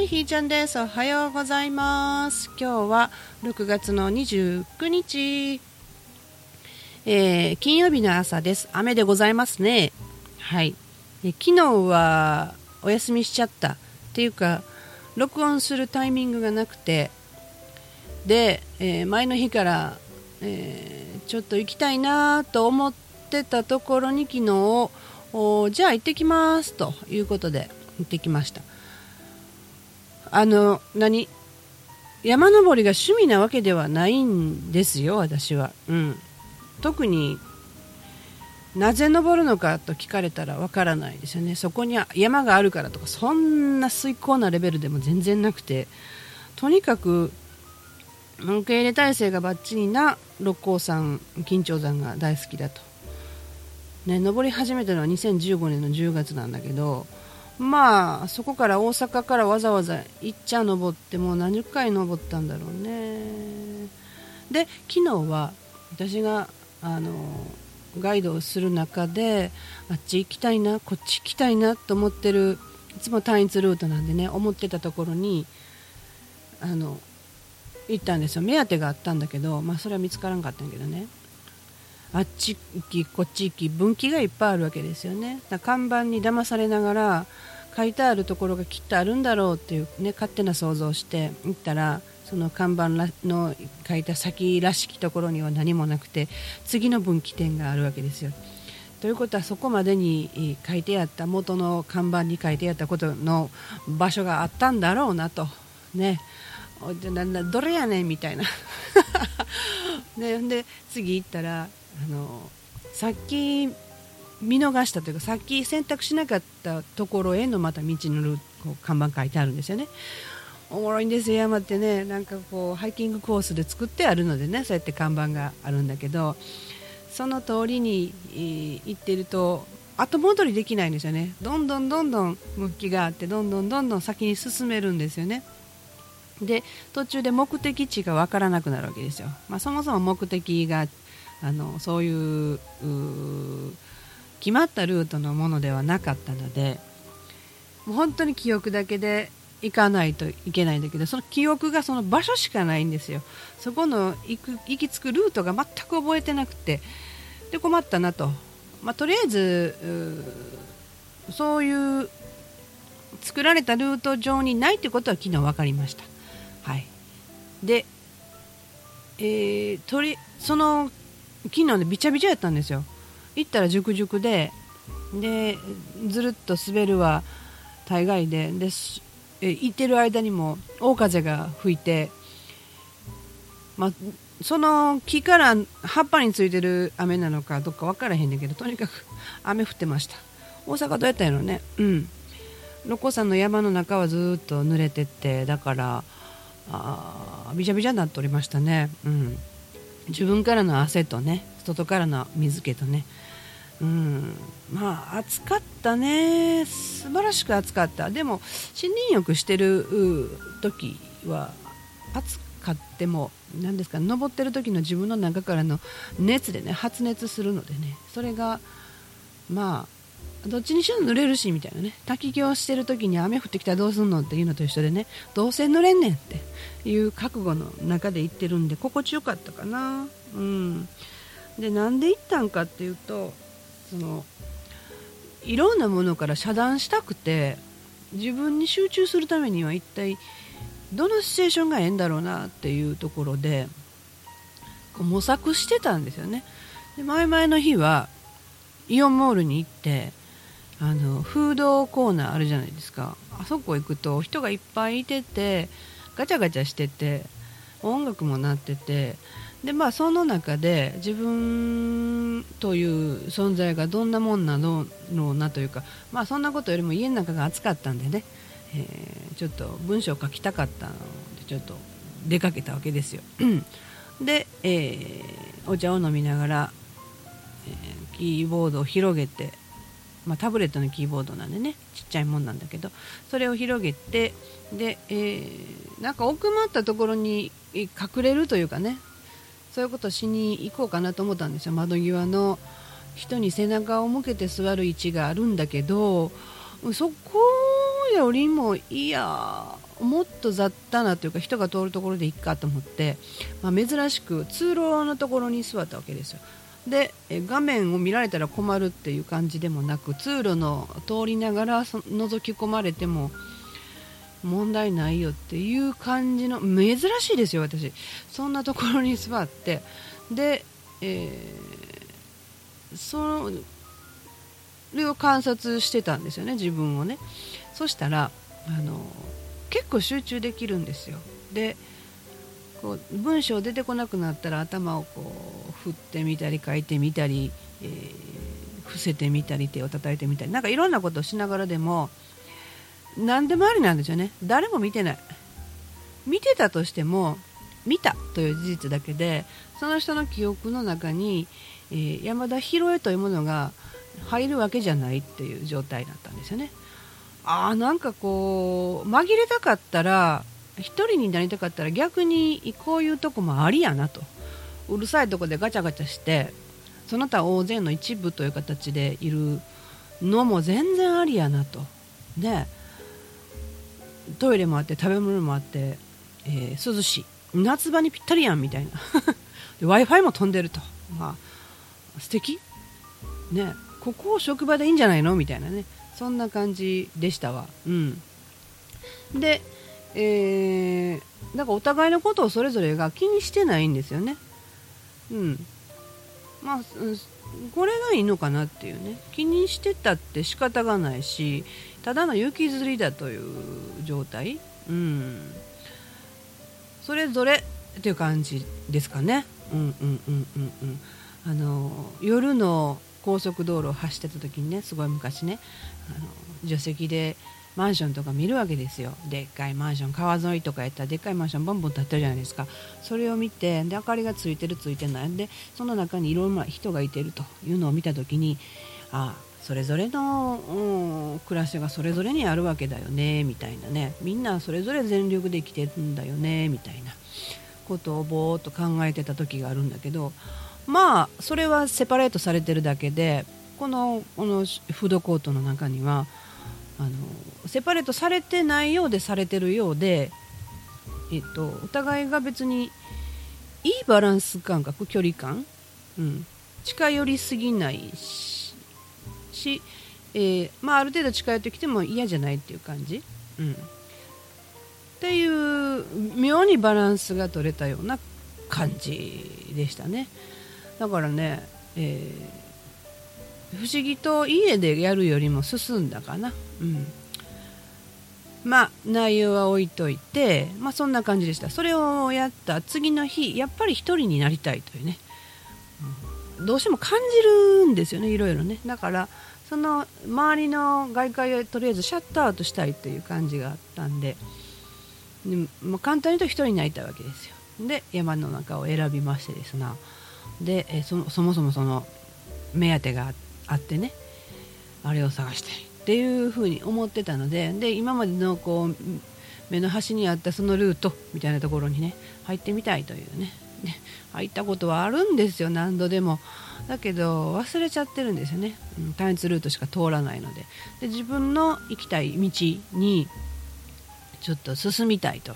い、ひーちゃんです。おはようございます。今日は6月の29日、えー、金曜日の朝です。雨でございますね。はい。え昨日はお休みしちゃったっていうか、録音するタイミングがなくて、で、えー、前の日から、えー、ちょっと行きたいなと思ってたところに昨日、じゃあ行ってきますということで行ってきました。あの何？山登りが趣味なわけではないんですよ、私は。うん、特になぜ登るのかと聞かれたらわからないですよね。そこに山があるからとか、そんな遂行なレベルでも全然なくて、とにかく受け入れ体制がばっちりな六甲山、緊張山が大好きだと。ね、登り始めたのは2015年の10月なんだけど、まあそこから大阪からわざわざ行っちゃ登ってもう何十回登ったんだろうね。で昨日は私があのガイドをする中であっち行きたいなこっち行きたいなと思ってるいつも単一ルートなんでね思ってたところにあの行ったんですよ。目当てがあったんだけど、まあ、それは見つからんかったんだけどね。あっち行きこっち行き分岐がいっぱいあるわけですよね。看板に騙されながら書いてあるところがきっとあるんだろうっていう、ね、勝手な想像をして行ったらその看板の書いた先らしきところには何もなくて次の分岐点があるわけですよ。ということはそこまでに書いてあった元の看板に書いてあったことの場所があったんだろうなと。ね。どれやねんみたいな。ね、で次行ったらあのさっき見逃したというかさっき選択しなかったところへのまた道のルこう看板書いてあるんですよね。おもろいんですよ山ってね。なんかこうハイキングコースで作ってあるのでねそうやって看板があるんだけどその通りに行ってると後戻りできないんですよね。どんどんどんどん向きがあってどんどんどんどん先に進めるんですよね。で途中で目的地が分からなくなるわけですよ、まあ、そもそも目的があのそういう決まったルートのものではなかったのでもう本当に記憶だけで行かないといけないんだけどその記憶がその場所しかないんですよ。そこの行く行き着くルートが全く覚えてなくてで困ったなと、まあ、とりあえずそういう作られたルート上にないということは昨日分かりました。はい、で、えー、とりその昨日でびちゃびちゃやったんですよ。行ったら熟々ででずるっと滑るは大概で。でえ行ってる間にも大風が吹いて、まあ、その木から葉っぱについてる雨なのかどっか分からへんねんけどとにかく雨降ってました。大阪どうやったんやろね。うん。六甲山の山の中はずっと濡れてってだからあびちゃびちゃになっておりましたね。うん。自分からの汗とね外からの水気とね。うん。まあ暑かったね。素晴らしく暑かった。でも森林浴してる時は暑かっても何ですか登ってる時の自分の中からの熱でね発熱するのでね。それがまあどっちにしろ濡れるしみたいなね。滝行してる時に雨降ってきたらどうすんのっていうのと一緒でね。どうせ濡れんねんっていう覚悟の中で行ってるんで心地よかったかな。うん。でなんで行ったんかっていうとそのいろんなものから遮断したくて自分に集中するためには一体どのシチュエーションがええんだろうなっていうところで模索してたんですよね。で前々の日はイオンモールに行ってあのフードコーナーあるじゃないですか。あそこ行くと人がいっぱいいててガチャガチャしてて音楽も鳴っててでまあその中で自分という存在がどんなもんなのろうなというかまあそんなことよりも家の中が暑かったんでね、えー、ちょっと文章を書きたかったのでちょっと出かけたわけですよ。で、えー、お茶を飲みながら、えー、キーボードを広げてまあ、タブレットのキーボードなんでねちっちゃいもんなんだけどそれを広げてで、えー、なんか奥まったところに隠れるというかねそういうことをしに行こうかなと思ったんですよ。窓際の人に背中を向けて座る位置があるんだけどそこよりもいやもっと雑多なというか人が通るところでいっかと思って、まあ、珍しく通路のところに座ったわけですよ。で画面を見られたら困るっていう感じでもなく通路の通りながら覗き込まれても問題ないよっていう感じの珍しいですよ私。そんなところに座って。で、えー、それを観察してたんですよね自分をね。そしたらあの結構集中できるんですよ。でこう文章出てこなくなったら頭をこう振ってみたり書いてみたり、えー、伏せてみたり手を叩いてみたりなんかいろんなことをしながらでも何でもありなんですよね。誰も見てない。見てたとしても見たという事実だけでその人の記憶の中に、えー、山田博恵というものが入るわけじゃないっていう状態だったんですよね。ああなんかこう紛れたかったら1人になりたかったら逆にこういうとこもありやなと。うるさいとこでガチャガチャしてその他大勢の一部という形でいるのも全然ありやなと。ね。トイレもあって食べ物もあって、えー、涼しい。夏場にぴったりやんみたいな。w i f i も飛んでると、まあ、素敵。ね。ここを職場でいいんじゃないのみたいなね。そんな感じでしたわ。うん。でえー、だからお互いのことをそれぞれが気にしてないんですよね。うん。まあ、これがいいのかなっていうね。気にしてたって仕方がないしただの雪吊りだという状態、うん、それぞれっていう感じですかね。うんうんうんうんうん。あの夜の高速道路を走ってた時にねすごい昔ねあの助手席でマンションとか見るわけですよ。でっかいマンション川沿いとかやったらでっかいマンションボンボン建ってるじゃないですか。それを見てで明かりがついてるついてない。でその中にいろんな人がいてるというのを見た時にああそれぞれの、うん、暮らしがそれぞれにあるわけだよねみたいなね。みんなそれぞれ全力で生きてるんだよねみたいな。ことをぼーっと考えてた時があるんだけどまあそれはセパレートされてるだけでこのこのフードコートの中にはあのセパレートされてないようでされてるようで、えっと、お互いが別にいいバランス感覚距離感、うん、近寄りすぎないし、えー、まあ、ある程度近寄ってきても嫌じゃないっていう感じ、うん、っていう妙にバランスが取れたような感じでしたね。だからね、えー、不思議と家でやるよりも進んだかな、うん、まあ内容は置いといて、まあ、そんな感じでした。それをやった次の日やっぱり1人になりたいというね、うん、どうしても感じるんですよねいろいろね。だからその周りの外界をとりあえずシャットアウトしたいという感じがあったんででも簡単に言うと1人になりたいわけですよ。で山の中を選びましてですな。でえそそもそもその目当てがあってあってねあれを探したいっていうふうに思ってたのでで今までのこう目の端にあったそのルートみたいなところにね入ってみたいというねね入ったことはあるんですよ何度でも。だけど忘れちゃってるんですよね、うん、単一ルートしか通らないので。で自分の行きたい道にちょっと進みたいと、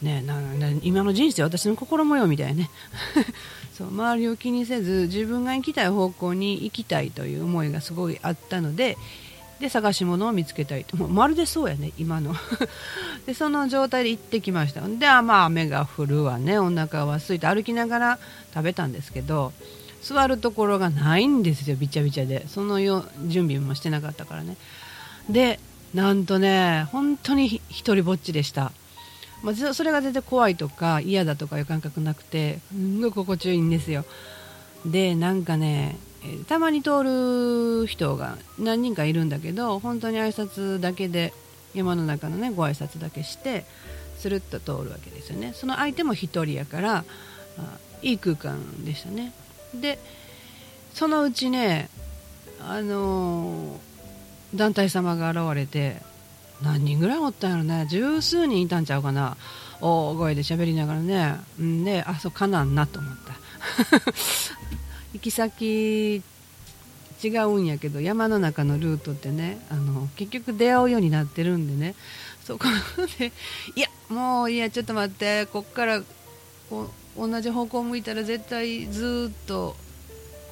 ね、なな今の人生私の心模様みたいね。そう周りを気にせず自分が行きたい方向に行きたいという思いがすごいあったのでで探し物を見つけたいと。もうまるでそうやね今の。でその状態で行ってきました。でまあ雨が降るわね。お腹は空いて歩きながら食べたんですけど座るところがないんですよびちゃびちゃで。そのよ準備もしてなかったからね。でなんとね本当に一人ぼっちでした、まあ、それが全然怖いとか嫌だとかいう感覚なくてすんごい心地よいんですよ。でなんかねたまに通る人が何人かいるんだけど本当に挨拶だけで山の中のねご挨拶だけしてスルッと通るわけですよね。その相手も1人やからいい空間でしたね。でそのうちねあのー、団体様が現れて何人ぐらいおったんやろね。十数人いたんちゃうかな。大声で喋りながらね。んであそうかなんなと思った。行き先違うんやけど山の中のルートってねあの結局出会うようになってるんでね。そこでいやもういやちょっと待って。こっからこう同じ方向向いたら絶対ずっと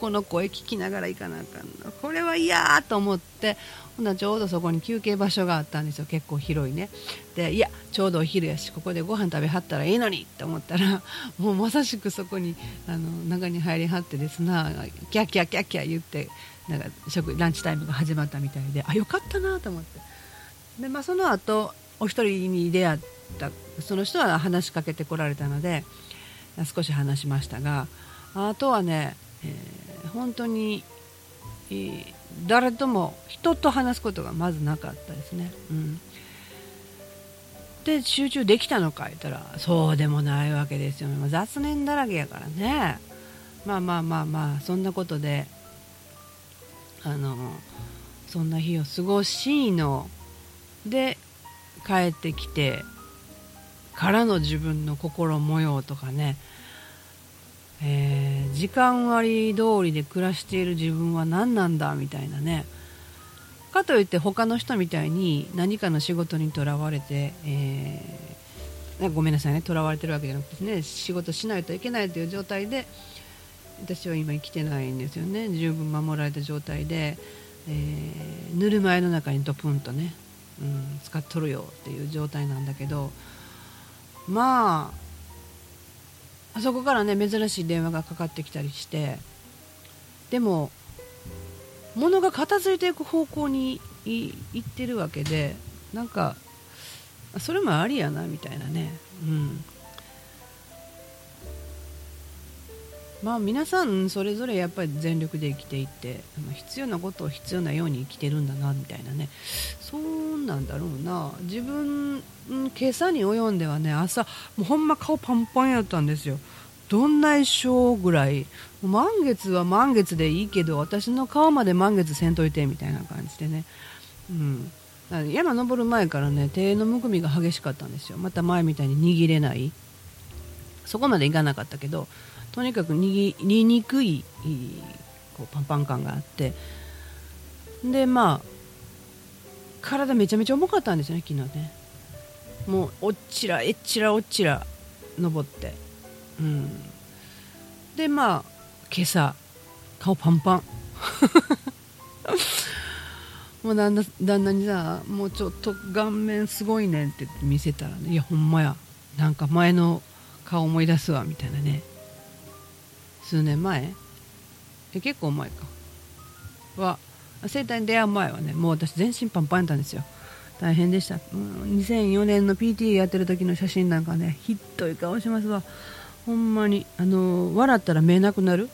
この声聞きながら行かなあかんの。これは嫌と思って。ほなちょうどそこに休憩場所があったんですよ。結構広いね。でいやちょうどお昼やしここでご飯食べはったらいいのにって思ったら もうまさしくそこにあの中に入りはってです。なキャッキャキャキャ言ってなんか食ランチタイムが始まったみたいで。あよかったなと思って。で、まあ、その後お一人に出会ったその人は話しかけてこられたので少し話しましたがあとはね、えー、本当に、えー、誰とも人と話すことがまずなかったですね。うん。で集中できたのか言ったらそうでもないわけですよ雑念だらけやからね。まあまあまあまあそんなことであのそんな日を過ごしの。で帰ってきてからの自分の心模様とかね、えー、時間割通りで暮らしている自分は何なんだみたいなね。かといって他の人みたいに何かの仕事にとらわれて、えー、ごめんなさいね。とらわれてるわけじゃなくてね仕事しないといけないという状態で私は今生きてないんですよね。十分守られた状態で、えー、ぬるま湯の中にドプンとねうん、使っとるよっていう状態なんだけど。まああそこからね珍しい電話がかかってきたりしてでも物が片付いていく方向に行ってるわけでなんかそれもありやなみたいなね、うん、まあ皆さんそれぞれやっぱり全力で生きていって必要なことを必要なように生きてるんだなみたいなね。そうなんだろうな。自分今朝に及んではね朝もうほんま顔パンパンやったんですよ。どんな一生ぐらい。満月は満月でいいけど私の顔まで満月せんといてみたいな感じでね、うん、山登る前からね手のむくみが激しかったんですよ。また前みたいに握れない。そこまでいかなかったけどとにかく握りにくいこうパンパン感があって。でまあ体めちゃめちゃ重かったんですよね昨日ね。もうおっちらえっちらおっちら登って。うん。でまあ今朝顔パンパン。もう旦那旦那にさもうちょっと顔面すごいねって見せたらねいやほんまや。なんか前の顔思い出すわみたいなね。数年前？え結構前か。は生体に出会う前はねもう私全身パンパンやったんですよ。大変でした、うん、2004年の PT やってる時の写真なんかねひっどい顔しますわ。ほんまにあの笑ったら見えなくなる、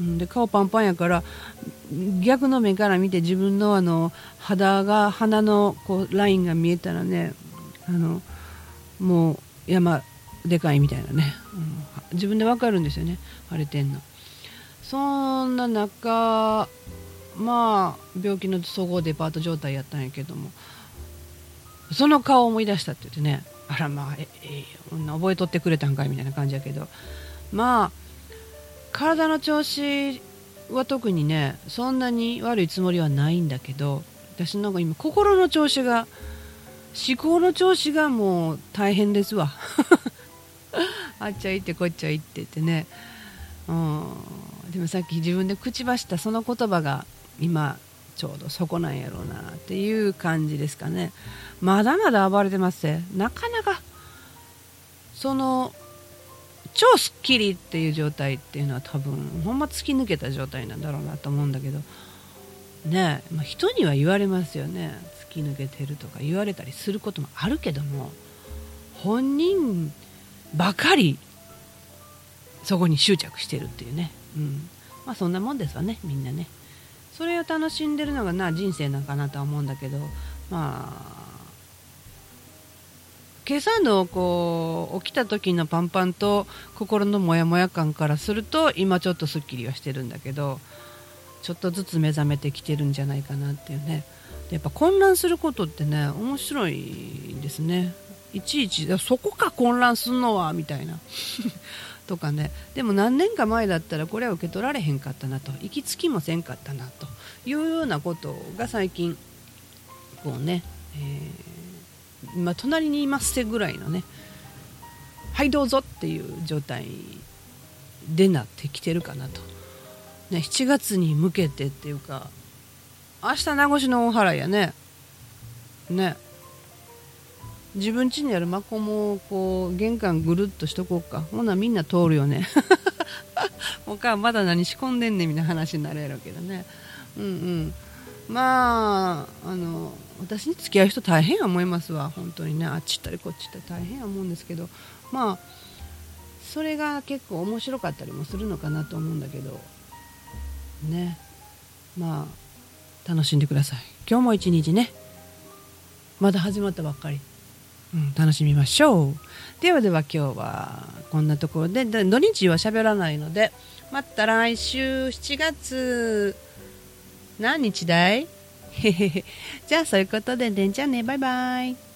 うん、で顔パンパンやから逆の目から見て自分のあの肌が鼻のこうラインが見えたらねあのもう山でかいみたいなね、うん、自分で分かるんですよね腫れてんの。そんな中まあ病気の総合デパート状態やったんやけどもその顔を思い出したって言ってねあらまあええ覚えとってくれたんかいみたいな感じやけどまあ体の調子は特にねそんなに悪いつもりはないんだけど私なんか今心の調子が思考の調子がもう大変ですわ。あっちゃいってこっちゃいってってね、うん、でもさっき自分で口走ったその言葉が今ちょうどそこなんやろうなっていう感じですかね。まだまだ暴れてますねなかなかその超スッキリっていう状態っていうのは多分ほんま突き抜けた状態なんだろうなと思うんだけど。ねまあ、人には言われますよね。突き抜けてるとか言われたりすることもあるけども本人ばかりそこに執着してるっていうね、うん。まあ、そんなもんですわねみんなね。それを楽しんでるのがな人生なんかなとは思うんだけどまあ今朝のこう起きた時のパンパンと心のモヤモヤ感からすると今ちょっとすっきりはしてるんだけどちょっとずつ目覚めてきてるんじゃないかなっていうね。やっぱ混乱することってね面白いですね。いちいちそこか混乱するのはみたいな。とかね。でも何年か前だったらこれは受け取られへんかったなと。行き着きもせんかったなと。いうようなことが最近こうね、えー、まあ、隣にいますせぐらいのねはいどうぞっていう状態でなってきてるかなと、ね、7月に向けてっていうか明日名護市の大原やね。ね。自分家にあるマコもこう玄関ぐるっとしとこうか。ほなみんな通るよね。おかまだ何仕込んでんねんみたいな話になるやろうけどね。うんうん。まああの私に付き合う人大変や思いますわ。本当にね。あっち行ったりこっち行ったり大変や思うんですけど。まあそれが結構面白かったりもするのかなと思うんだけど。ね。まあ楽しんでください。今日も一日ね。まだ始まったばっかり、楽しみましょう。ではでは今日はこんなところで土日は喋らないのでまた来週7月。何日だい？じゃあそういうことででんちゃんね。バイバイ。